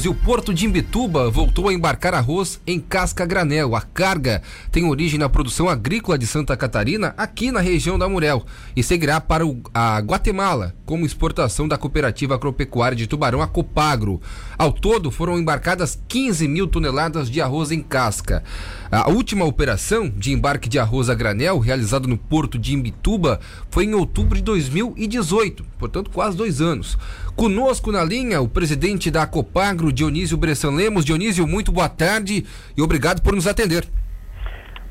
E o porto de Imbituba voltou a embarcar arroz em casca granel. A carga tem origem na produção agrícola de Santa Catarina, aqui na região da Murel, e seguirá para a Guatemala como exportação da Cooperativa Agropecuária de Tubarão, a Copagro. Ao todo, foram embarcadas 15 mil toneladas de arroz em casca. A última operação de embarque de arroz a granel, realizada no porto de Imbituba, foi em outubro de 2018, portanto, quase dois anos. Conosco na linha, o presidente da Copagro, Agro, Dionísio Bressan Lemos. Dionísio, muito boa tarde e obrigado por nos atender.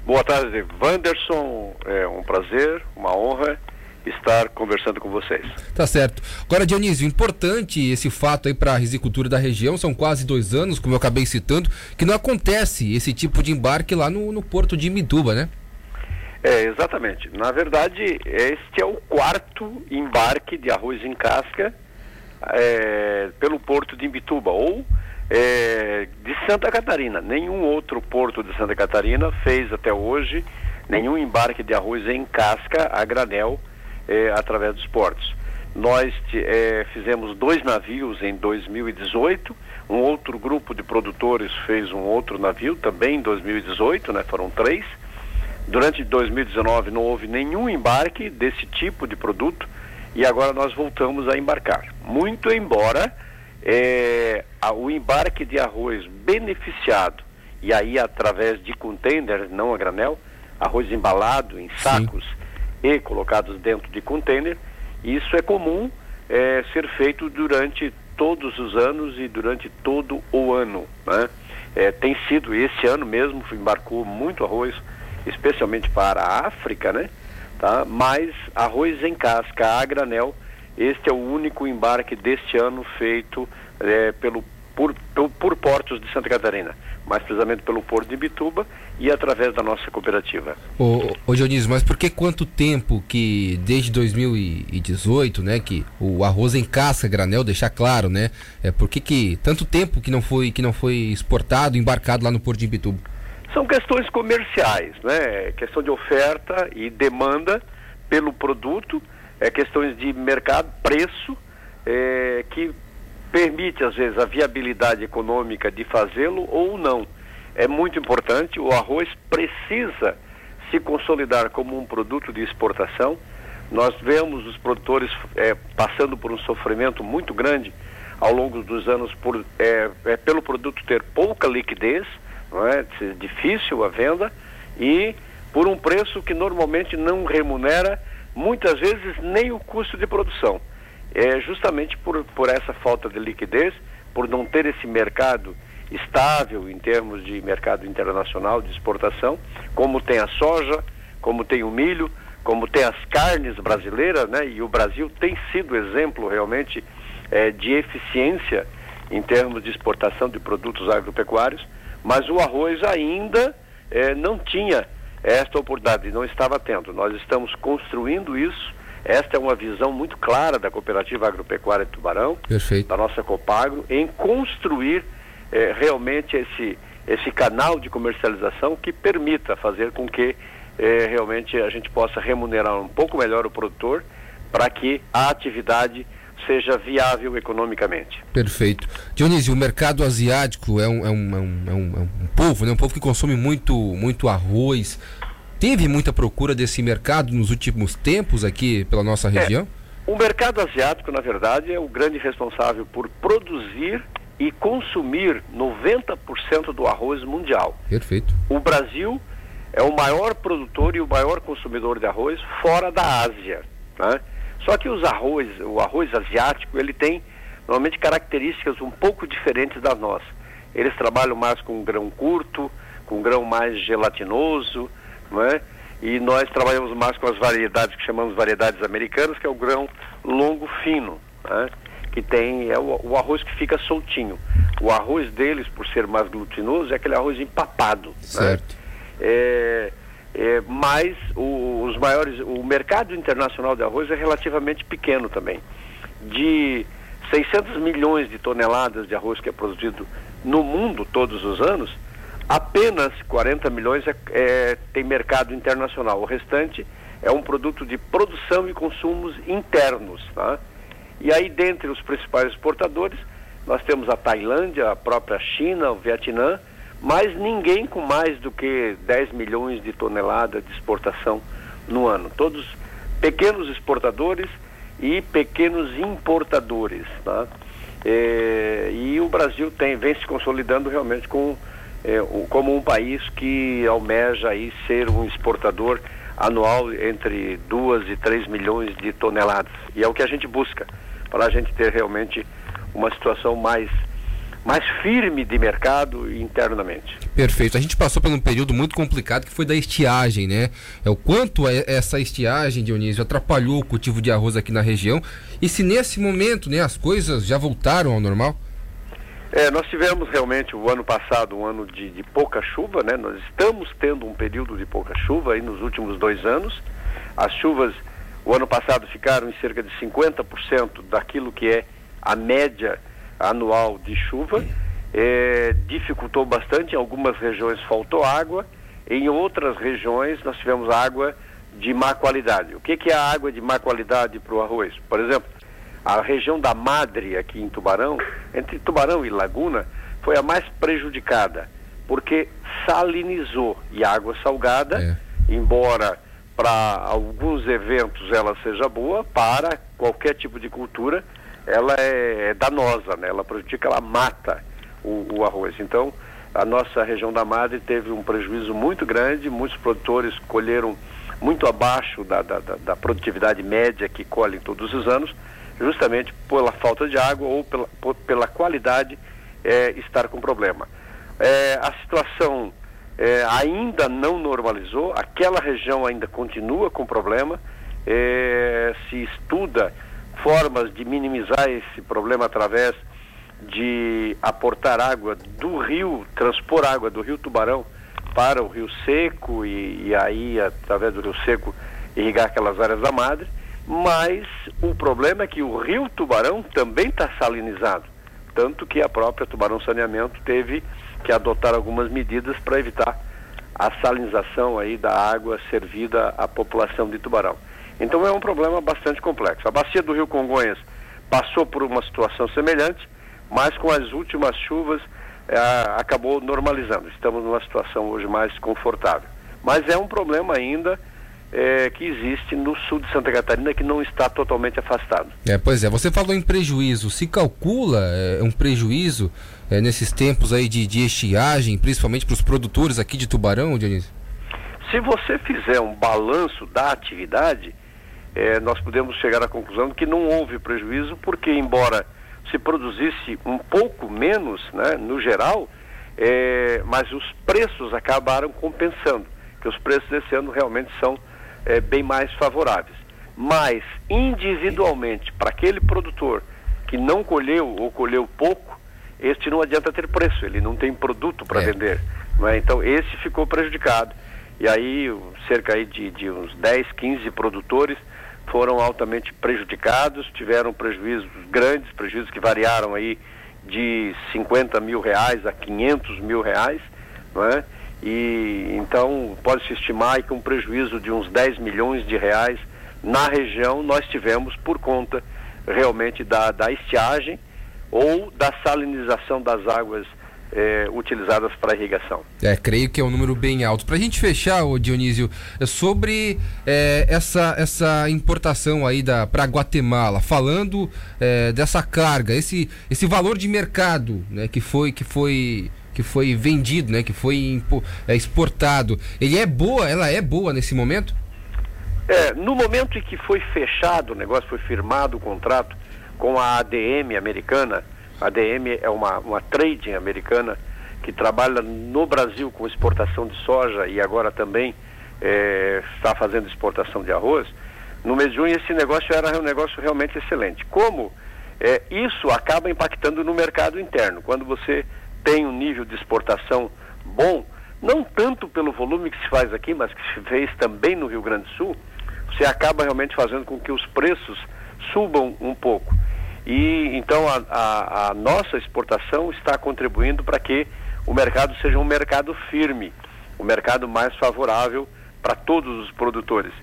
Boa tarde, Wanderson. É um prazer, uma honra estar conversando com vocês. Tá certo. Agora, Dionísio, importante esse fato aí para a risicultura da região, são quase dois anos, como eu acabei citando, que não acontece esse tipo de embarque lá no, no porto de Mituba, né? É, exatamente. Na verdade, este é o quarto embarque de arroz em casca é, pelo porto de Imbituba ou é, de Santa Catarina. Nenhum outro porto de Santa Catarina fez até hoje nenhum embarque de arroz em casca a granel é, através dos portos. Nós é, fizemos dois navios em 2018, um outro grupo de produtores fez um outro navio também em 2018, né, foram três. Durante 2019 não houve nenhum embarque desse tipo de produto e agora nós voltamos a embarcar. Muito embora é, o embarque de arroz beneficiado, e aí através de containers, não a granel, arroz embalado em sacos Sim. E colocados dentro de container, isso é comum é, ser feito durante todos os anos e durante todo o ano. Né? É, tem sido, esse ano mesmo, embarcou muito arroz, especialmente para a África, né? tá? Mas arroz em casca a granel, este é o único embarque deste ano feito é, pelo por, por, por, portos de Santa Catarina, mais precisamente pelo Porto de Bituba e através da nossa cooperativa. Ô, ô Dionísio, mas por que quanto tempo que desde 2018, né, que o arroz em casca granel, deixar claro, né, é por que que tanto tempo que não foi que não foi exportado, embarcado lá no Porto de Bituba? São questões comerciais, né? Questão de oferta e demanda pelo produto, é questões de mercado, preço, é, que permite às vezes a viabilidade econômica de fazê-lo ou não. É muito importante, o arroz precisa se consolidar como um produto de exportação. Nós vemos os produtores é, passando por um sofrimento muito grande ao longo dos anos por, é, é, pelo produto ter pouca liquidez, não é? difícil a venda e por um preço que normalmente não remunera muitas vezes nem o custo de produção. É justamente por, por essa falta de liquidez, por não ter esse mercado estável em termos de mercado internacional de exportação, como tem a soja, como tem o milho, como tem as carnes brasileiras, né? E o Brasil tem sido exemplo realmente é, de eficiência em termos de exportação de produtos agropecuários mas o arroz ainda eh, não tinha esta oportunidade, não estava tendo. Nós estamos construindo isso. Esta é uma visão muito clara da Cooperativa Agropecuária de Tubarão, Perfeito. da nossa Copagro, em construir eh, realmente esse, esse canal de comercialização que permita fazer com que eh, realmente a gente possa remunerar um pouco melhor o produtor para que a atividade seja viável economicamente. Perfeito. Dionísio, o mercado asiático é um, é um, é um, é um, é povo, né? um povo que consome muito, muito arroz. Teve muita procura desse mercado nos últimos tempos aqui pela nossa é, região? É, o mercado asiático, na verdade, é o grande responsável por produzir e consumir 90% do arroz mundial. Perfeito. O Brasil é o maior produtor e o maior consumidor de arroz fora da Ásia. Né? Só que os arroz, o arroz asiático, ele tem normalmente características um pouco diferentes das nossas. Eles trabalham mais com grão curto, com grão mais gelatinoso, não é? E nós trabalhamos mais com as variedades que chamamos variedades americanas, que é o grão longo fino, né? que tem é o, o, arroz que fica soltinho. O arroz deles, por ser mais glutinoso, é aquele arroz empapado. Né? Certo. Né? É, é, mas o, os maiores, o mercado internacional de arroz é relativamente pequeno também. De 600 milhões de toneladas de arroz que é produzido no mundo todos os anos, apenas 40 milhões é, é, tem mercado internacional. O restante é um produto de produção e consumos internos. Tá? E aí, dentre os principais exportadores, nós temos a Tailândia, a própria China, o Vietnã, mas ninguém com mais do que 10 milhões de toneladas de exportação no ano. Todos pequenos exportadores e pequenos importadores. Tá? É, e o Brasil tem, vem se consolidando realmente com, é, como um país que almeja aí ser um exportador anual entre 2 e 3 milhões de toneladas. E é o que a gente busca, para a gente ter realmente uma situação mais mais firme de mercado internamente. Perfeito. A gente passou por um período muito complicado que foi da estiagem, né? É o quanto é essa estiagem, Dionísio, atrapalhou o cultivo de arroz aqui na região e se nesse momento, né, as coisas já voltaram ao normal? É, nós tivemos realmente o ano passado um ano de, de pouca chuva, né? Nós estamos tendo um período de pouca chuva aí nos últimos dois anos. As chuvas o ano passado ficaram em cerca de 50% daquilo que é a média anual de chuva, é, dificultou bastante, em algumas regiões faltou água, em outras regiões nós tivemos água de má qualidade. O que, que é a água de má qualidade para o arroz? Por exemplo, a região da Madre aqui em Tubarão, entre Tubarão e Laguna, foi a mais prejudicada, porque salinizou e água salgada, é. embora para alguns eventos ela seja boa, para qualquer tipo de cultura ela é, é danosa, né? ela prejudica, ela mata o, o, arroz. Então, a nossa região da Madre teve um prejuízo muito grande, muitos produtores colheram muito abaixo da, da, da, produtividade média que colhem todos os anos, justamente pela falta de água ou pela, por, pela qualidade é, estar com problema. É, a situação é, ainda não normalizou, aquela região ainda continua com problema, é, se estuda formas de minimizar esse problema através de aportar água do rio, transpor água do rio Tubarão para o rio Seco e, e aí, através do rio Seco, irrigar aquelas áreas da madre. Mas o problema é que o rio Tubarão também está salinizado. Tanto que a própria Tubarão Saneamento teve que adotar algumas medidas para evitar a salinização aí da água servida à população de Tubarão. Então é um problema bastante complexo. A bacia do Rio Congonhas passou por uma situação semelhante, mas com as últimas chuvas é, acabou normalizando. Estamos numa situação hoje mais confortável. Mas é um problema ainda é, que existe no sul de Santa Catarina que não está totalmente afastado. É, pois é, você falou em prejuízo. Se calcula é, um prejuízo é, nesses tempos aí de, de estiagem, principalmente para os produtores aqui de Tubarão, Dionísio? Se você fizer um balanço da atividade, é, nós podemos chegar à conclusão que não houve prejuízo, porque embora se produzisse um pouco menos, né, no geral, é, mas os preços acabaram compensando, que os preços desse ano realmente são é, bem mais favoráveis. Mas individualmente, para aquele produtor que não colheu ou colheu pouco, este não adianta ter preço, ele não tem produto para é. vender. É? Então esse ficou prejudicado. E aí cerca aí de, de uns 10, 15 produtores foram altamente prejudicados, tiveram prejuízos grandes, prejuízos que variaram aí de 50 mil reais a 500 mil reais, não é? E então pode-se estimar que um prejuízo de uns 10 milhões de reais na região nós tivemos por conta realmente da, da estiagem ou da salinização das águas é, utilizadas para irrigação. É, creio que é um número bem alto. Para a gente fechar, o Dionísio, é sobre é, essa, essa importação aí para Guatemala, falando é, dessa carga, esse, esse valor de mercado né, que foi que foi que foi vendido, né, que foi é, exportado, ele é boa, ela é boa nesse momento? É, no momento em que foi fechado o negócio, foi firmado o contrato com a ADM americana, a DM é uma, uma trading americana que trabalha no Brasil com exportação de soja e agora também é, está fazendo exportação de arroz. No mês de junho esse negócio era um negócio realmente excelente. Como é, isso acaba impactando no mercado interno? Quando você tem um nível de exportação bom, não tanto pelo volume que se faz aqui, mas que se fez também no Rio Grande do Sul, você acaba realmente fazendo com que os preços subam um pouco. E então a, a, a nossa exportação está contribuindo para que o mercado seja um mercado firme, um mercado mais favorável para todos os produtores.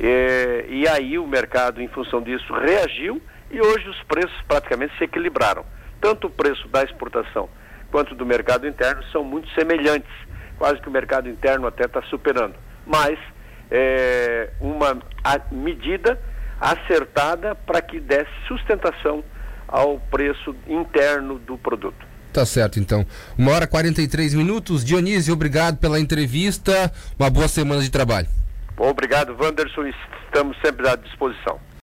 E, e, aí o mercado, em função disso, reagiu e hoje os preços praticamente se equilibraram. tanto o preço da exportação quanto do mercado interno são muito semelhantes. Quase que o mercado interno até está superando. Mas é uma medida acertada para que desse sustentação ao preço interno do produto. Tá certo, então. Uma hora e 43 minutos. Dionísio, obrigado pela entrevista. Uma boa semana de trabalho. Obrigado, Wanderson. Estamos sempre à disposição.